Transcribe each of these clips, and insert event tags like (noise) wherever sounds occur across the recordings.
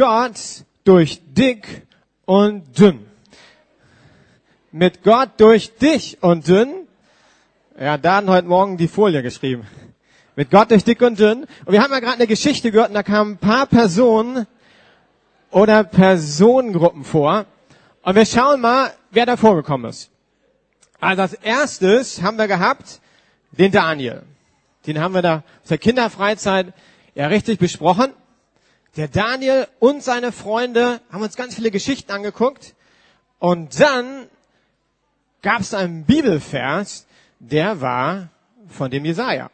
Gott durch dick und dünn. Mit Gott durch dich und dünn. Ja, da hatten heute Morgen die Folie geschrieben. Mit Gott durch dick und dünn. Und wir haben ja gerade eine Geschichte gehört und da kamen ein paar Personen oder Personengruppen vor. Und wir schauen mal, wer da vorgekommen ist. Also als erstes haben wir gehabt den Daniel. Den haben wir da aus der Kinderfreizeit ja richtig besprochen. Der Daniel und seine Freunde haben uns ganz viele Geschichten angeguckt. Und dann gab es einen Bibelvers, der war von dem Jesaja.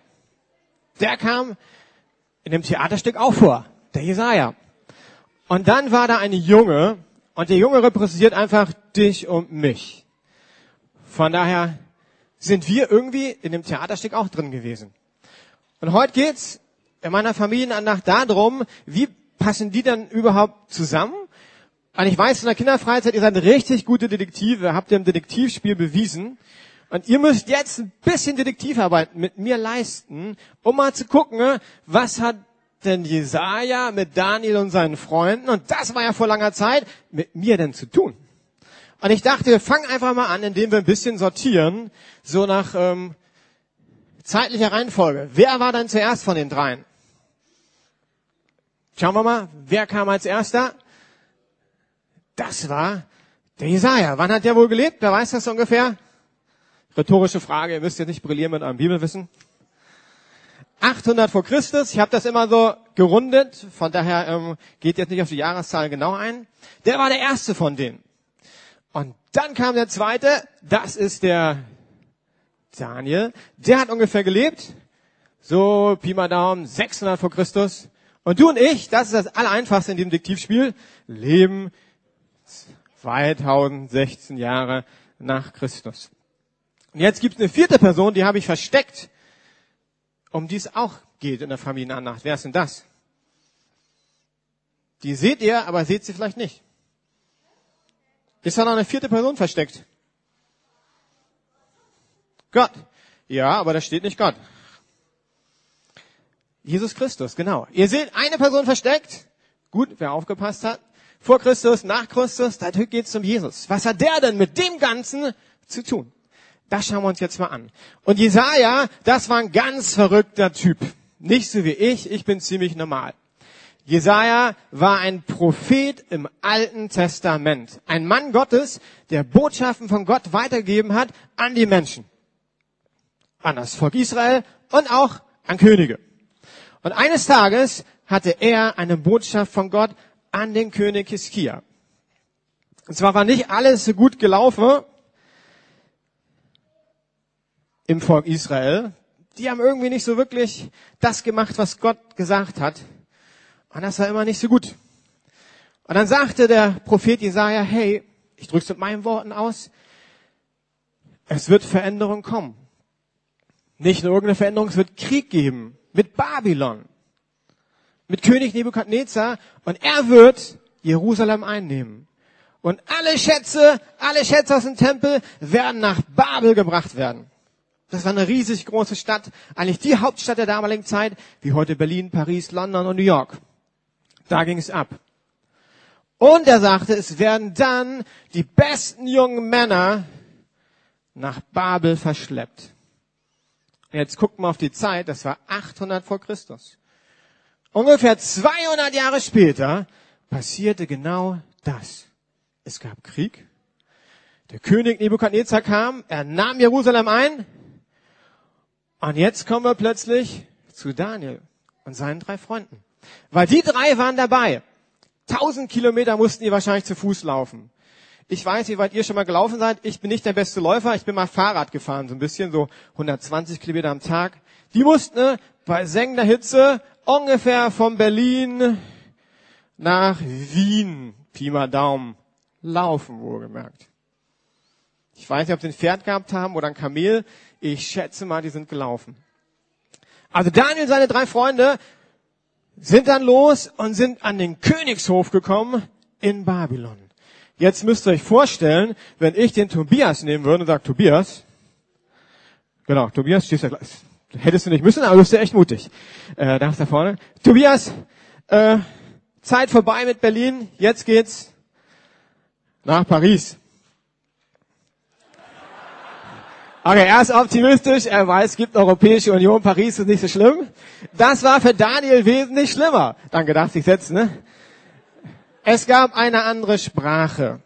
Der kam in dem Theaterstück auch vor, der Jesaja. Und dann war da ein Junge, und der Junge repräsentiert einfach dich und mich. Von daher sind wir irgendwie in dem Theaterstück auch drin gewesen. Und heute geht's in meiner Familienandacht darum, wie passen die dann überhaupt zusammen? Und ich weiß, in der Kinderfreizeit, ihr seid richtig gute Detektive, habt ihr im Detektivspiel bewiesen. Und ihr müsst jetzt ein bisschen Detektivarbeit mit mir leisten, um mal zu gucken, was hat denn Jesaja mit Daniel und seinen Freunden, und das war ja vor langer Zeit, mit mir denn zu tun? Und ich dachte, wir fangen einfach mal an, indem wir ein bisschen sortieren, so nach ähm, zeitlicher Reihenfolge. Wer war denn zuerst von den dreien? Schauen wir mal, wer kam als erster? Das war der Jesaja. Wann hat der wohl gelebt? Wer weiß das ungefähr? Rhetorische Frage, ihr müsst jetzt nicht brillieren mit eurem Bibelwissen. 800 vor Christus, ich habe das immer so gerundet, von daher ähm, geht jetzt nicht auf die Jahreszahl genau ein. Der war der erste von denen. Und dann kam der zweite, das ist der Daniel. Der hat ungefähr gelebt, so Pi mal Daumen, 600 vor Christus. Und du und ich, das ist das Allereinfachste in diesem Diktivspiel, leben 2016 Jahre nach Christus. Und jetzt gibt es eine vierte Person, die habe ich versteckt, um die es auch geht in der Familienandacht. Wer ist denn das? Die seht ihr, aber seht sie vielleicht nicht. Ist da noch eine vierte Person versteckt? Gott. Ja, aber da steht nicht Gott. Jesus Christus, genau. Ihr seht eine Person versteckt. Gut, wer aufgepasst hat. Vor Christus, nach Christus, da geht es um Jesus. Was hat der denn mit dem Ganzen zu tun? Das schauen wir uns jetzt mal an. Und Jesaja, das war ein ganz verrückter Typ. Nicht so wie ich, ich bin ziemlich normal. Jesaja war ein Prophet im Alten Testament. Ein Mann Gottes, der Botschaften von Gott weitergegeben hat an die Menschen. An das Volk Israel und auch an Könige. Und eines Tages hatte er eine Botschaft von Gott an den König Hiskia. Und zwar war nicht alles so gut gelaufen im Volk Israel. Die haben irgendwie nicht so wirklich das gemacht, was Gott gesagt hat. Und das war immer nicht so gut. Und dann sagte der Prophet Jesaja, hey, ich drück's mit meinen Worten aus, es wird Veränderung kommen. Nicht nur irgendeine Veränderung, es wird Krieg geben mit Babylon, mit König Nebukadnezar und er wird Jerusalem einnehmen. Und alle Schätze, alle Schätze aus dem Tempel werden nach Babel gebracht werden. Das war eine riesig große Stadt, eigentlich die Hauptstadt der damaligen Zeit, wie heute Berlin, Paris, London und New York. Da ging es ab. Und er sagte, es werden dann die besten jungen Männer nach Babel verschleppt. Jetzt guckt mal auf die Zeit, das war 800 vor Christus. Ungefähr 200 Jahre später passierte genau das. Es gab Krieg. Der König Nebukadnezar kam, er nahm Jerusalem ein. Und jetzt kommen wir plötzlich zu Daniel und seinen drei Freunden. Weil die drei waren dabei. Tausend Kilometer mussten die wahrscheinlich zu Fuß laufen. Ich weiß, wie weit ihr schon mal gelaufen seid. Ich bin nicht der beste Läufer. Ich bin mal Fahrrad gefahren, so ein bisschen, so 120 Kilometer am Tag. Die mussten ne, bei sengender Hitze ungefähr von Berlin nach Wien, Pi mal Daumen, laufen, wohlgemerkt. Ich weiß nicht, ob sie ein Pferd gehabt haben oder ein Kamel. Ich schätze mal, die sind gelaufen. Also Daniel und seine drei Freunde sind dann los und sind an den Königshof gekommen in Babylon. Jetzt müsst ihr euch vorstellen, wenn ich den Tobias nehmen würde und sage, Tobias, genau, Tobias, stehst du gleich, hättest du nicht müssen, aber du bist ja echt mutig. Äh, da ist da vorne. Tobias, äh, Zeit vorbei mit Berlin, jetzt geht's nach Paris. Okay, er ist optimistisch, er weiß, es gibt Europäische Union, Paris ist nicht so schlimm. Das war für Daniel wesentlich schlimmer. Danke, darf sich setzen, ne? Es gab eine andere Sprache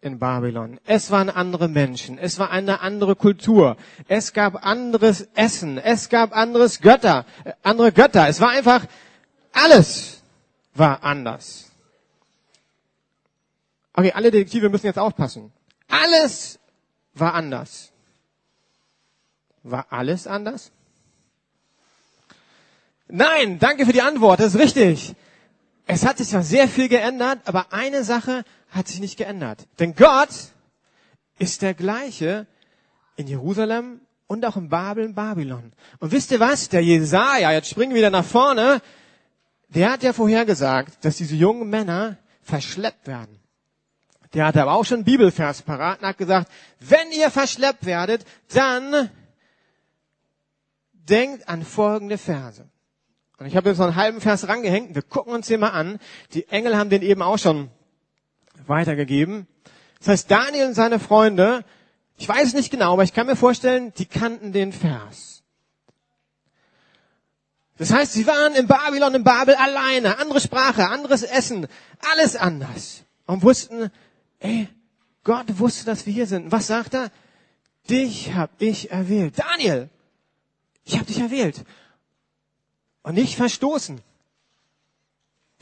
in Babylon. Es waren andere Menschen. Es war eine andere Kultur. Es gab anderes Essen. Es gab anderes Götter, äh, andere Götter. Es war einfach, alles war anders. Okay, alle Detektive müssen jetzt aufpassen. Alles war anders. War alles anders? Nein, danke für die Antwort, das ist richtig. Es hat sich zwar sehr viel geändert, aber eine Sache hat sich nicht geändert. Denn Gott ist der gleiche in Jerusalem und auch in Babel und Babylon. Und wisst ihr was? Der Jesaja, jetzt springen wir wieder nach vorne, der hat ja vorhergesagt, dass diese jungen Männer verschleppt werden. Der hatte aber auch schon einen Bibelvers parat und hat gesagt, wenn ihr verschleppt werdet, dann denkt an folgende Verse. Und ich habe jetzt noch einen halben Vers rangehängt. Wir gucken uns den mal an. Die Engel haben den eben auch schon weitergegeben. Das heißt, Daniel und seine Freunde, ich weiß nicht genau, aber ich kann mir vorstellen, die kannten den Vers. Das heißt, sie waren in Babylon, in Babel alleine, andere Sprache, anderes Essen, alles anders. Und wussten, ey, Gott wusste, dass wir hier sind. Was sagt er? Dich hab ich erwählt. Daniel, ich habe dich erwählt. Und nicht verstoßen.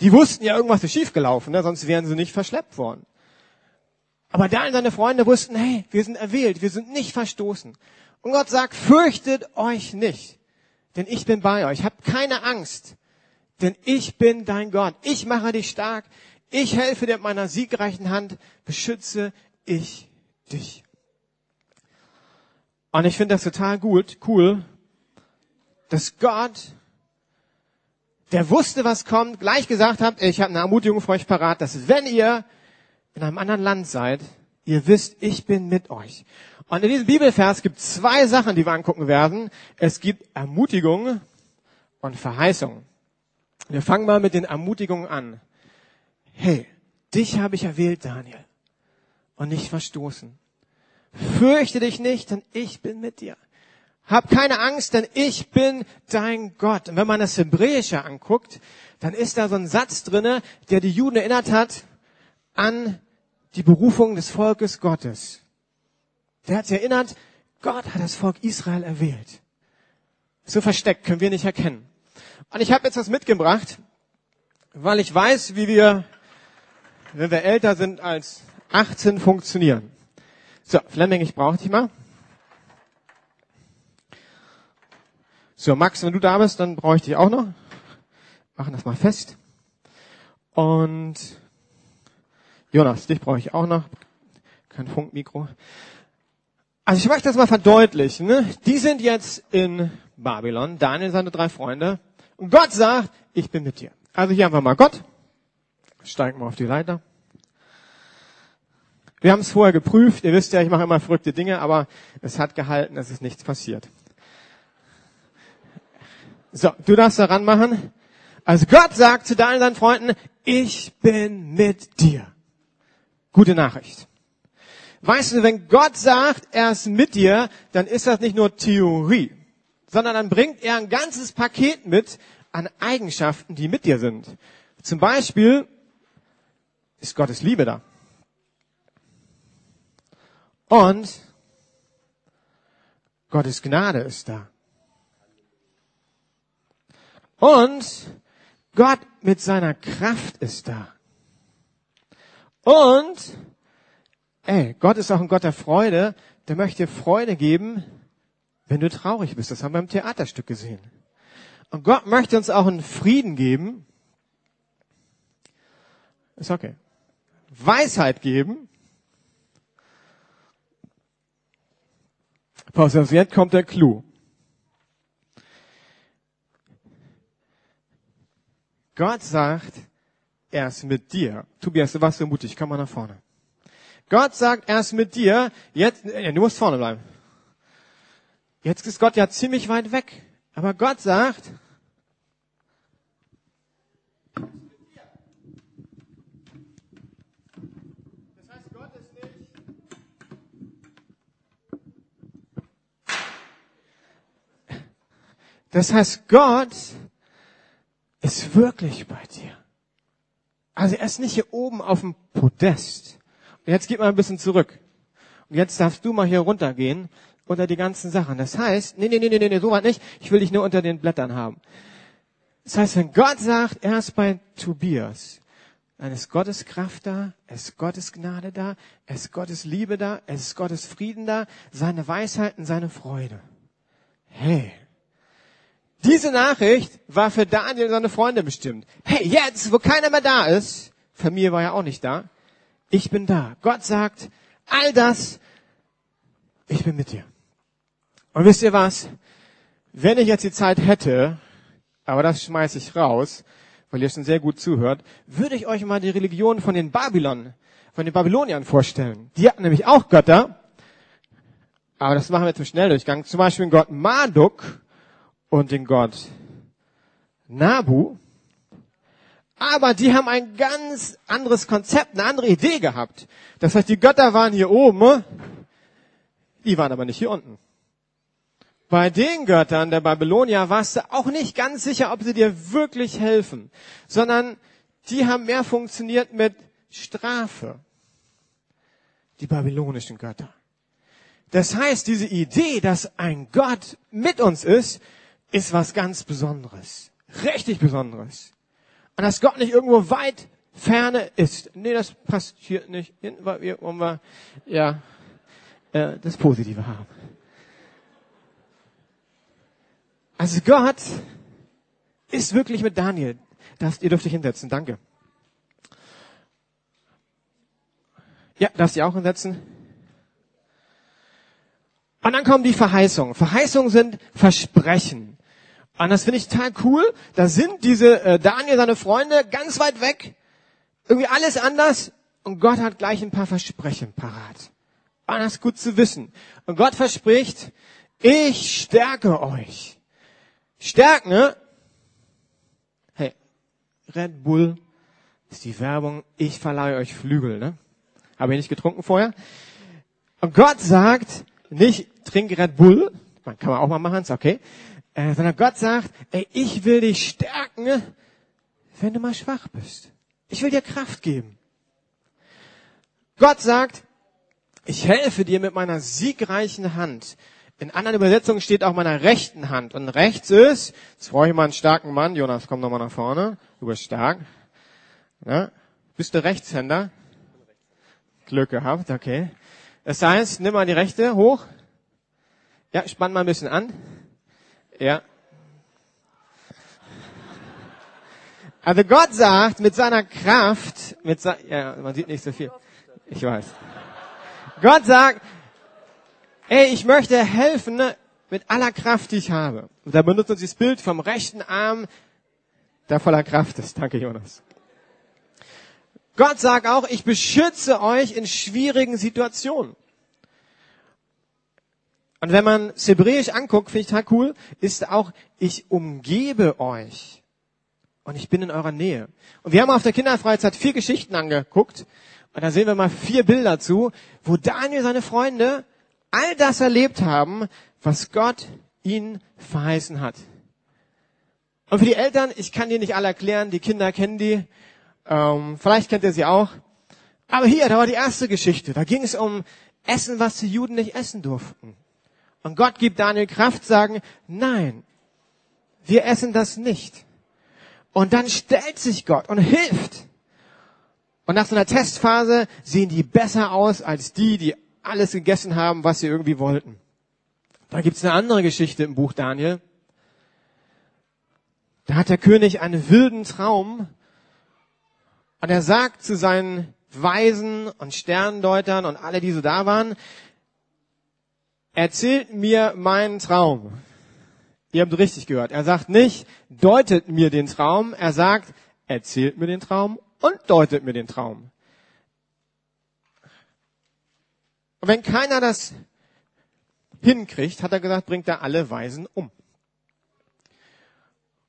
Die wussten ja, irgendwas ist schiefgelaufen, ne? sonst wären sie nicht verschleppt worden. Aber da und seine Freunde wussten, hey, wir sind erwählt, wir sind nicht verstoßen. Und Gott sagt, fürchtet euch nicht, denn ich bin bei euch. Habt keine Angst, denn ich bin dein Gott. Ich mache dich stark. Ich helfe dir mit meiner siegreichen Hand. Beschütze ich dich. Und ich finde das total gut, cool, dass Gott, der wusste, was kommt, gleich gesagt hat, ich habe eine Ermutigung für euch parat, dass wenn ihr in einem anderen Land seid, ihr wisst, ich bin mit euch. Und in diesem Bibelvers gibt es zwei Sachen, die wir angucken werden. Es gibt Ermutigung und Verheißung. Wir fangen mal mit den Ermutigungen an. Hey, dich habe ich erwählt, Daniel, und nicht verstoßen. Fürchte dich nicht, denn ich bin mit dir. Hab keine Angst, denn ich bin dein Gott. Und wenn man das Hebräische anguckt, dann ist da so ein Satz drinne, der die Juden erinnert hat an die Berufung des Volkes Gottes. Der hat sie erinnert, Gott hat das Volk Israel erwählt. So versteckt können wir nicht erkennen. Und ich habe jetzt was mitgebracht, weil ich weiß, wie wir, wenn wir älter sind als 18, funktionieren. So, Fleming, ich brauche dich mal. So, Max, wenn du da bist, dann brauche ich dich auch noch. Machen das mal fest. Und Jonas, dich brauche ich auch noch. Kein Funkmikro. Also ich möchte das mal verdeutlichen. Ne? Die sind jetzt in Babylon, Daniel seine drei Freunde. Und Gott sagt, ich bin mit dir. Also hier einfach mal Gott. Steigen wir auf die Leiter. Wir haben es vorher geprüft. Ihr wisst ja, ich mache immer verrückte Dinge, aber es hat gehalten, es ist nichts passiert. So, du darfst daran machen. Also Gott sagt zu deinen, deinen Freunden, ich bin mit dir. Gute Nachricht. Weißt du, wenn Gott sagt, er ist mit dir, dann ist das nicht nur Theorie, sondern dann bringt er ein ganzes Paket mit an Eigenschaften, die mit dir sind. Zum Beispiel ist Gottes Liebe da. Und Gottes Gnade ist da. Und Gott mit seiner Kraft ist da. Und, ey, Gott ist auch ein Gott der Freude, der möchte Freude geben, wenn du traurig bist. Das haben wir im Theaterstück gesehen. Und Gott möchte uns auch einen Frieden geben. Ist okay. Weisheit geben. Pause, jetzt kommt der Clou. Gott sagt, er ist mit dir. Tobias, du warst so mutig, komm mal nach vorne. Gott sagt, er ist mit dir. Jetzt, ja, du musst vorne bleiben. Jetzt ist Gott ja ziemlich weit weg. Aber Gott sagt, Das heißt, Gott ist wirklich bei dir. Also er ist nicht hier oben auf dem Podest. Und jetzt geht mal ein bisschen zurück. Und jetzt darfst du mal hier runtergehen unter die ganzen Sachen. Das heißt, nee, nee, nee, nee, nee, so weit nicht. Ich will dich nur unter den Blättern haben. Das heißt, wenn Gott sagt, er ist bei Tobias, dann ist Gottes Kraft da, ist Gottes Gnade da, ist Gottes Liebe da, ist Gottes Frieden da, seine Weisheit und seine Freude. Hey, diese Nachricht war für Daniel und seine Freunde bestimmt. Hey, jetzt, wo keiner mehr da ist, Familie war ja auch nicht da, ich bin da. Gott sagt, all das, ich bin mit dir. Und wisst ihr was? Wenn ich jetzt die Zeit hätte, aber das schmeiße ich raus, weil ihr schon sehr gut zuhört, würde ich euch mal die Religion von den Babylon, von den Babyloniern vorstellen. Die hatten nämlich auch Götter, aber das machen wir zum Schnelldurchgang. Zum Beispiel den Gott Marduk und den Gott Nabu. Aber die haben ein ganz anderes Konzept, eine andere Idee gehabt. Das heißt, die Götter waren hier oben, die waren aber nicht hier unten. Bei den Göttern der Babylonier warst du auch nicht ganz sicher, ob sie dir wirklich helfen, sondern die haben mehr funktioniert mit Strafe. Die babylonischen Götter. Das heißt, diese Idee, dass ein Gott mit uns ist, ist was ganz Besonderes. Richtig Besonderes. Und dass Gott nicht irgendwo weit ferne ist. Nee, das passt hier nicht hin, weil wir, wollen wir ja, äh, das Positive haben. Also Gott ist wirklich mit Daniel. Darfst, ihr dürft euch hinsetzen. Danke. Ja, darfst du auch hinsetzen? Und dann kommen die Verheißungen. Verheißungen sind Versprechen. Und das finde ich total cool. Da sind diese äh, Daniel, seine Freunde, ganz weit weg. Irgendwie alles anders. Und Gott hat gleich ein paar Versprechen parat. Und das ist gut zu wissen. Und Gott verspricht, ich stärke euch. Stärken, ne? Hey, Red Bull ist die Werbung, ich verleihe euch Flügel, ne? Habe ich nicht getrunken vorher? Und Gott sagt, nicht trink Red Bull, man kann man auch mal machen, ist okay äh, sondern Gott sagt, ey, ich will dich stärken, wenn du mal schwach bist. Ich will dir Kraft geben. Gott sagt, ich helfe dir mit meiner siegreichen Hand. In anderen Übersetzungen steht auch meiner rechten Hand. Und rechts ist, jetzt brauche ich mal einen starken Mann. Jonas, komm noch mal nach vorne. Du bist stark. Ja? Bist du Rechtshänder? Glück gehabt, okay. Das heißt, nimm mal die rechte hoch. Ja, spann mal ein bisschen an. Ja. Also Gott sagt, mit seiner Kraft, mit se ja, man sieht nicht so viel. Ich weiß. Gott sagt, ey, ich möchte helfen ne, mit aller Kraft, die ich habe. Und da benutzt uns das Bild vom rechten Arm, der voller Kraft ist. Danke, Jonas. Gott sagt auch, ich beschütze euch in schwierigen Situationen. Und wenn man es hebräisch anguckt, finde ich total cool, ist auch, ich umgebe euch. Und ich bin in eurer Nähe. Und wir haben auf der Kinderfreizeit vier Geschichten angeguckt. Und da sehen wir mal vier Bilder zu, wo Daniel seine Freunde all das erlebt haben, was Gott ihnen verheißen hat. Und für die Eltern, ich kann die nicht alle erklären, die Kinder kennen die. Ähm, vielleicht kennt ihr sie auch. Aber hier, da war die erste Geschichte. Da ging es um Essen, was die Juden nicht essen durften. Und Gott gibt Daniel Kraft, sagen, nein, wir essen das nicht. Und dann stellt sich Gott und hilft. Und nach so einer Testphase sehen die besser aus als die, die alles gegessen haben, was sie irgendwie wollten. Da gibt's eine andere Geschichte im Buch Daniel. Da hat der König einen wilden Traum und er sagt zu seinen Weisen und Sterndeutern und alle, die so da waren, erzählt mir meinen Traum. Ihr habt richtig gehört. Er sagt nicht, deutet mir den Traum. Er sagt, erzählt mir den Traum und deutet mir den Traum. Und wenn keiner das hinkriegt, hat er gesagt, bringt er alle Weisen um.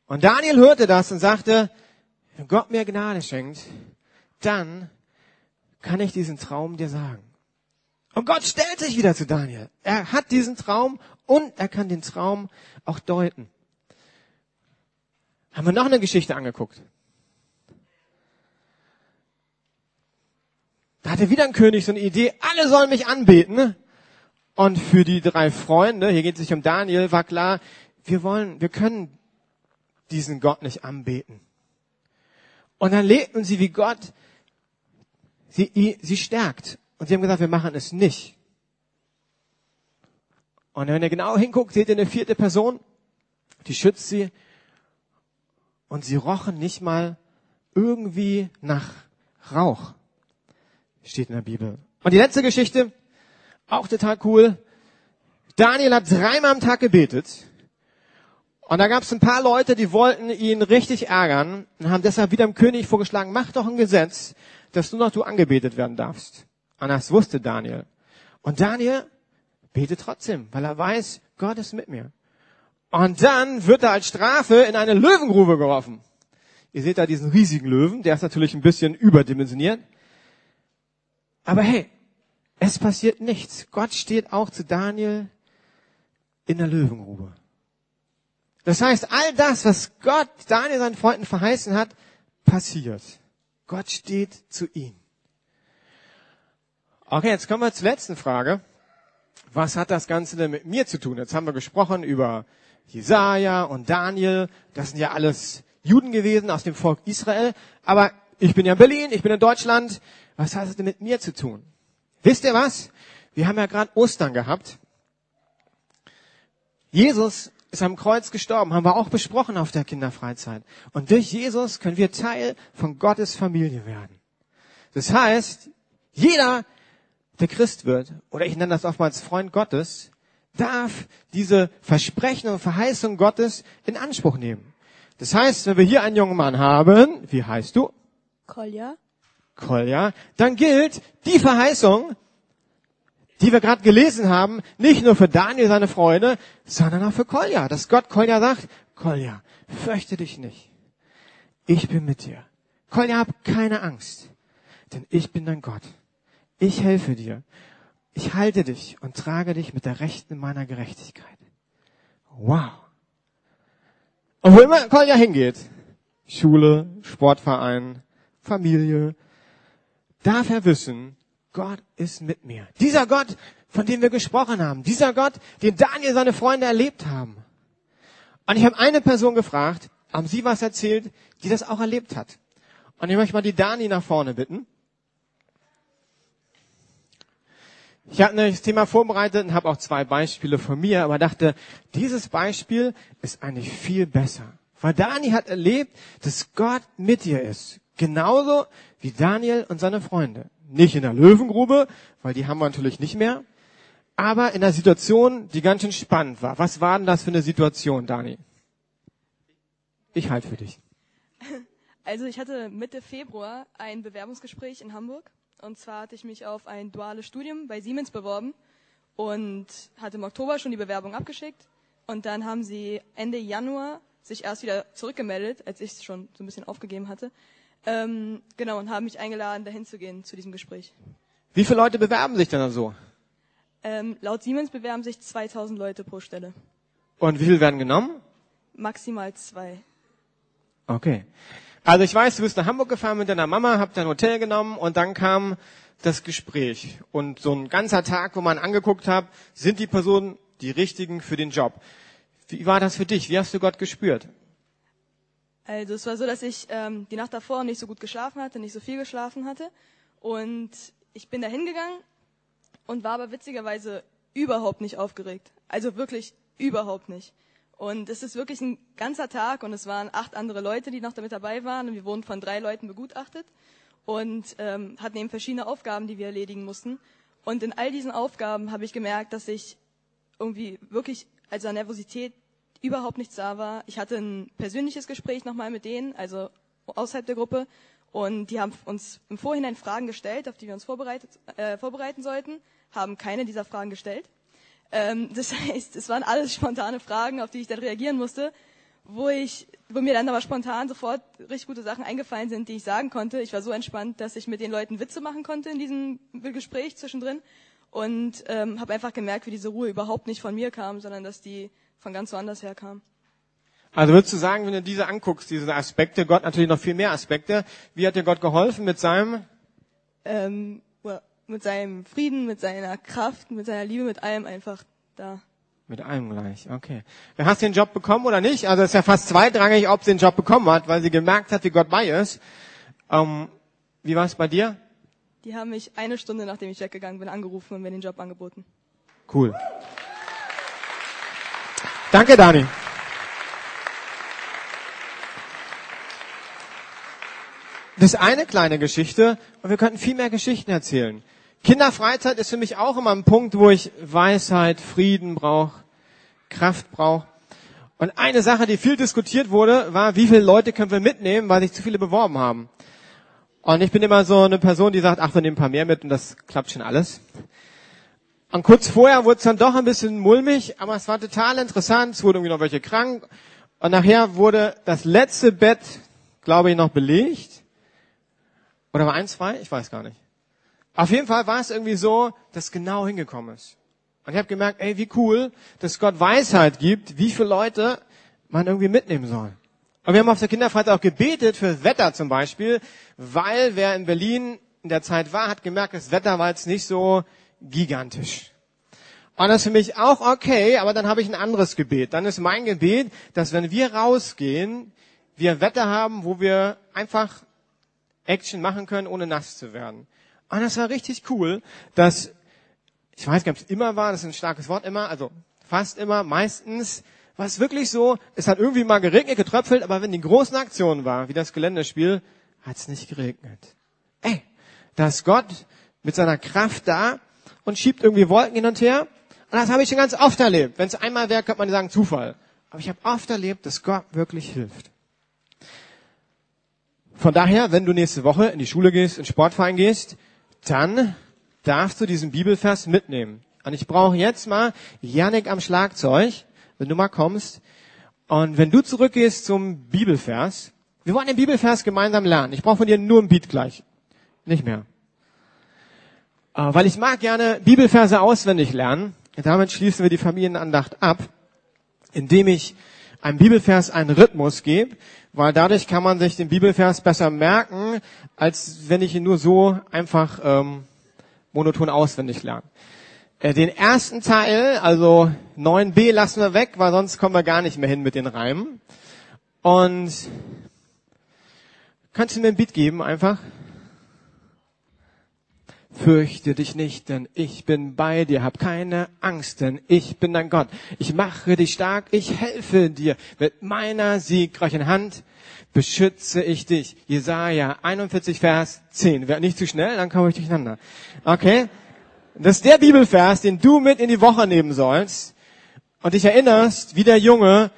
Und Daniel hörte das und sagte, wenn Gott mir Gnade schenkt, dann kann ich diesen Traum dir sagen. Und Gott stellt sich wieder zu Daniel. Er hat diesen Traum und er kann den Traum auch deuten. Haben wir noch eine Geschichte angeguckt. Da hatte wieder ein König so eine Idee, alle sollen mich anbeten. Und für die drei Freunde, hier geht es sich um Daniel, war klar, wir wollen, wir können diesen Gott nicht anbeten. Und dann lebten sie, wie Gott sie, sie stärkt. Und sie haben gesagt, wir machen es nicht. Und wenn ihr genau hinguckt, seht ihr eine vierte Person, die schützt sie. Und sie rochen nicht mal irgendwie nach Rauch. Steht in der Bibel. Und die letzte Geschichte, auch total cool. Daniel hat dreimal am Tag gebetet. Und da gab es ein paar Leute, die wollten ihn richtig ärgern und haben deshalb wieder dem König vorgeschlagen, mach doch ein Gesetz, dass nur noch du angebetet werden darfst. Und das wusste Daniel. Und Daniel betet trotzdem, weil er weiß, Gott ist mit mir. Und dann wird er als Strafe in eine Löwengrube geworfen. Ihr seht da diesen riesigen Löwen, der ist natürlich ein bisschen überdimensioniert. Aber hey, es passiert nichts. Gott steht auch zu Daniel in der Löwengrube. Das heißt, all das, was Gott Daniel seinen Freunden verheißen hat, passiert. Gott steht zu ihnen. Okay, jetzt kommen wir zur letzten Frage. Was hat das Ganze denn mit mir zu tun? Jetzt haben wir gesprochen über Jesaja und Daniel. Das sind ja alles Juden gewesen aus dem Volk Israel. Aber ich bin ja in Berlin, ich bin in Deutschland. Was hat es denn mit mir zu tun? Wisst ihr was? Wir haben ja gerade Ostern gehabt. Jesus ist am Kreuz gestorben, haben wir auch besprochen auf der Kinderfreizeit. Und durch Jesus können wir Teil von Gottes Familie werden. Das heißt, jeder, der Christ wird, oder ich nenne das oftmals Freund Gottes, darf diese Versprechen und Verheißung Gottes in Anspruch nehmen. Das heißt, wenn wir hier einen jungen Mann haben, wie heißt du? Kolja. Kolja, dann gilt die Verheißung, die wir gerade gelesen haben, nicht nur für Daniel seine Freunde, sondern auch für Kolja. Dass Gott Kolja sagt, Kolja, fürchte dich nicht. Ich bin mit dir. Kolja, hab keine Angst, denn ich bin dein Gott. Ich helfe dir. Ich halte dich und trage dich mit der Rechten meiner Gerechtigkeit. Wow. Und wo immer Kolja hingeht, Schule, Sportverein, Familie, darf er wissen, Gott ist mit mir. Dieser Gott, von dem wir gesprochen haben. Dieser Gott, den Daniel seine Freunde erlebt haben. Und ich habe eine Person gefragt, haben Sie was erzählt, die das auch erlebt hat. Und ich möchte mal die Dani nach vorne bitten. Ich habe das Thema vorbereitet und habe auch zwei Beispiele von mir, aber dachte, dieses Beispiel ist eigentlich viel besser. Weil Dani hat erlebt, dass Gott mit dir ist. Genauso wie Daniel und seine Freunde. Nicht in der Löwengrube, weil die haben wir natürlich nicht mehr, aber in einer Situation, die ganz schön spannend war. Was war denn das für eine Situation, Dani? Ich halte für dich. Also ich hatte Mitte Februar ein Bewerbungsgespräch in Hamburg. Und zwar hatte ich mich auf ein duales Studium bei Siemens beworben und hatte im Oktober schon die Bewerbung abgeschickt. Und dann haben sie Ende Januar sich erst wieder zurückgemeldet, als ich es schon so ein bisschen aufgegeben hatte. Ähm, genau, und haben mich eingeladen, dahin zu gehen zu diesem Gespräch. Wie viele Leute bewerben sich denn da so? Ähm, laut Siemens bewerben sich 2000 Leute pro Stelle. Und wie viele werden genommen? Maximal zwei. Okay. Also ich weiß, du bist nach Hamburg gefahren mit deiner Mama, habt dein Hotel genommen und dann kam das Gespräch. Und so ein ganzer Tag, wo man angeguckt hat, sind die Personen die richtigen für den Job. Wie war das für dich? Wie hast du Gott gespürt? Also es war so, dass ich ähm, die Nacht davor nicht so gut geschlafen hatte, nicht so viel geschlafen hatte. Und ich bin da hingegangen und war aber witzigerweise überhaupt nicht aufgeregt. Also wirklich überhaupt nicht. Und es ist wirklich ein ganzer Tag und es waren acht andere Leute, die noch damit dabei waren. Und wir wurden von drei Leuten begutachtet und ähm, hatten eben verschiedene Aufgaben, die wir erledigen mussten. Und in all diesen Aufgaben habe ich gemerkt, dass ich irgendwie wirklich, also an Nervosität überhaupt nichts da war. Ich hatte ein persönliches Gespräch nochmal mit denen, also außerhalb der Gruppe. Und die haben uns im Vorhinein Fragen gestellt, auf die wir uns vorbereitet, äh, vorbereiten sollten, haben keine dieser Fragen gestellt. Ähm, das (laughs) heißt, es waren alles spontane Fragen, auf die ich dann reagieren musste, wo ich, wo mir dann aber spontan sofort richtig gute Sachen eingefallen sind, die ich sagen konnte. Ich war so entspannt, dass ich mit den Leuten Witze machen konnte in diesem Gespräch zwischendrin und ähm, habe einfach gemerkt, wie diese Ruhe überhaupt nicht von mir kam, sondern dass die von ganz woanders her kam. Also würdest du sagen, wenn du diese anguckst, diese Aspekte, Gott natürlich noch viel mehr Aspekte, wie hat dir Gott geholfen mit seinem, Ähm, mit seinem Frieden, mit seiner Kraft, mit seiner Liebe, mit allem einfach da. mit allem gleich, okay. Hast du den Job bekommen oder nicht? Also es ist ja fast zweitrangig, ob sie den Job bekommen hat, weil sie gemerkt hat, wie Gott bei ist. Ähm, wie war es bei dir? Die haben mich eine Stunde nachdem ich weggegangen bin angerufen und mir den Job angeboten. Cool. Danke, Dani. Das ist eine kleine Geschichte und wir könnten viel mehr Geschichten erzählen. Kinderfreizeit ist für mich auch immer ein Punkt, wo ich Weisheit, Frieden brauche, Kraft brauche. Und eine Sache, die viel diskutiert wurde, war, wie viele Leute können wir mitnehmen, weil sich zu viele beworben haben. Und ich bin immer so eine Person, die sagt, ach, wir nehmen ein paar mehr mit und das klappt schon alles. Und kurz vorher wurde es dann doch ein bisschen mulmig, aber es war total interessant. Es wurden irgendwie noch welche krank. Und nachher wurde das letzte Bett, glaube ich, noch belegt. Oder war eins frei? Ich weiß gar nicht. Auf jeden Fall war es irgendwie so, dass genau hingekommen ist. Und ich habe gemerkt, ey, wie cool, dass Gott Weisheit gibt, wie viele Leute man irgendwie mitnehmen soll. Und wir haben auf der Kinderfreizeit auch gebetet für Wetter zum Beispiel, weil wer in Berlin in der Zeit war, hat gemerkt, das Wetter war jetzt nicht so gigantisch. Und das ist für mich auch okay, aber dann habe ich ein anderes Gebet. Dann ist mein Gebet, dass wenn wir rausgehen, wir Wetter haben, wo wir einfach Action machen können, ohne nass zu werden. Und das war richtig cool, dass, ich weiß gar nicht, ob es immer war, das ist ein starkes Wort, immer, also fast immer, meistens, war es wirklich so, es hat irgendwie mal geregnet, getröpfelt, aber wenn die großen Aktionen war, wie das Geländespiel, hat es nicht geregnet. Ey, da ist Gott mit seiner Kraft da und schiebt irgendwie Wolken hin und her. Und das habe ich schon ganz oft erlebt. Wenn es einmal wäre, könnte man sagen Zufall. Aber ich habe oft erlebt, dass Gott wirklich hilft. Von daher, wenn du nächste Woche in die Schule gehst, in den Sportverein gehst, dann darfst du diesen Bibelvers mitnehmen. Und ich brauche jetzt mal Janik am Schlagzeug, wenn du mal kommst. Und wenn du zurückgehst zum Bibelvers, wir wollen den Bibelvers gemeinsam lernen. Ich brauche von dir nur ein Beat gleich. Nicht mehr. Äh, Weil ich mag gerne Bibelverse auswendig lernen. Damit schließen wir die Familienandacht ab, indem ich einem Bibelvers einen Rhythmus gebe, weil dadurch kann man sich den Bibelvers besser merken, als wenn ich ihn nur so einfach ähm, monoton auswendig lerne. Äh, Den ersten Teil, also 9b, lassen wir weg, weil sonst kommen wir gar nicht mehr hin mit den Reimen. Und kannst du mir ein Beat geben einfach? Fürchte dich nicht, denn ich bin bei dir. Hab keine Angst, denn ich bin dein Gott. Ich mache dich stark, ich helfe dir. Mit meiner siegreichen Hand beschütze ich dich. Jesaja 41, Vers 10. Wäre nicht zu schnell, dann komme ich durcheinander. Okay? Das ist der Bibelvers, den du mit in die Woche nehmen sollst und dich erinnerst, wie der Junge,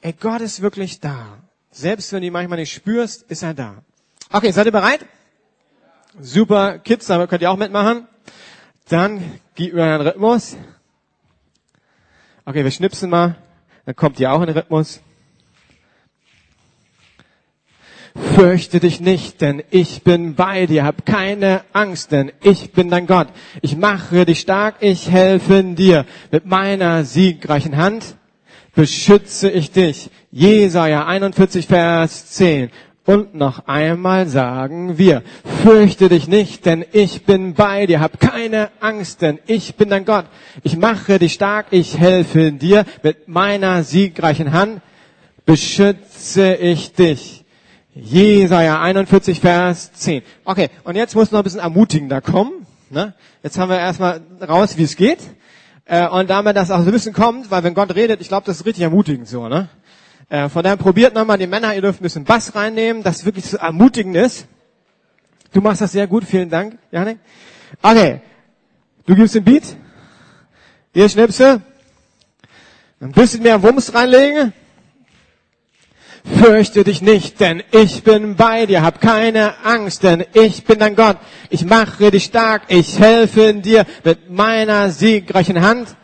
ey, Gott ist wirklich da. Selbst wenn du ihn manchmal nicht spürst, ist er da. Okay, seid ihr bereit? Super, Kids, damit könnt ihr auch mitmachen. Dann gib mir einen Rhythmus. Okay, wir schnipsen mal. Dann kommt ihr auch in den Rhythmus. Fürchte dich nicht, denn ich bin bei dir. Hab keine Angst, denn ich bin dein Gott. Ich mache dich stark, ich helfe dir. Mit meiner siegreichen Hand beschütze ich dich. Jesaja 41, Vers 10. Und noch einmal sagen wir, fürchte dich nicht, denn ich bin bei dir. Hab keine Angst, denn ich bin dein Gott. Ich mache dich stark, ich helfe dir. Mit meiner siegreichen Hand beschütze ich dich. Jesaja 41, Vers 10. Okay, und jetzt muss noch ein bisschen ermutigender kommen. Ne? Jetzt haben wir erstmal raus, wie es geht. Äh, und damit das auch so ein bisschen kommt, weil wenn Gott redet, ich glaube, das ist richtig ermutigend so. Ne? Äh, von daher probiert nochmal die Männer, ihr dürft ein bisschen Bass reinnehmen, dass es wirklich so ermutigend ist. Du machst das sehr gut, vielen Dank, Janik. Okay, du gibst den Beat. Ihr Schnipse. Ein bisschen mehr Wumms reinlegen. Fürchte dich nicht, denn ich bin bei dir. Hab keine Angst, denn ich bin dein Gott. Ich mache dich stark, ich helfe dir. Mit meiner siegreichen Hand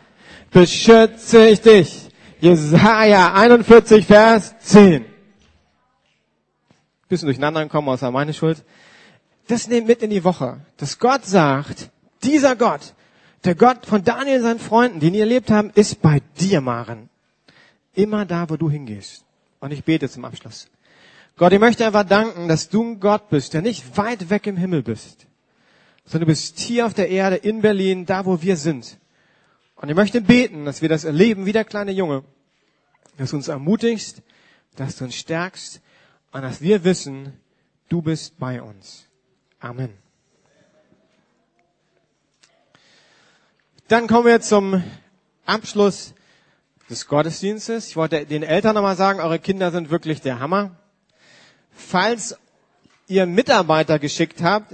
beschütze ich dich. Jesaja 41, Vers 10. Bisschen durcheinander gekommen, außer meine Schuld. Das nehmt mit in die Woche. Dass Gott sagt, dieser Gott, der Gott von Daniel und seinen Freunden, die ihn erlebt haben, ist bei dir, Maren. Immer da, wo du hingehst. Und ich bete zum Abschluss. Gott, ich möchte einfach danken, dass du ein Gott bist, der nicht weit weg im Himmel bist, sondern du bist hier auf der Erde in Berlin, da wo wir sind. Und ich möchte beten, dass wir das erleben wie der kleine Junge, dass du uns ermutigst, dass du uns stärkst und dass wir wissen, du bist bei uns. Amen. Dann kommen wir zum Abschluss des Gottesdienstes. Ich wollte den Eltern nochmal sagen, eure Kinder sind wirklich der Hammer. Falls ihr Mitarbeiter geschickt habt,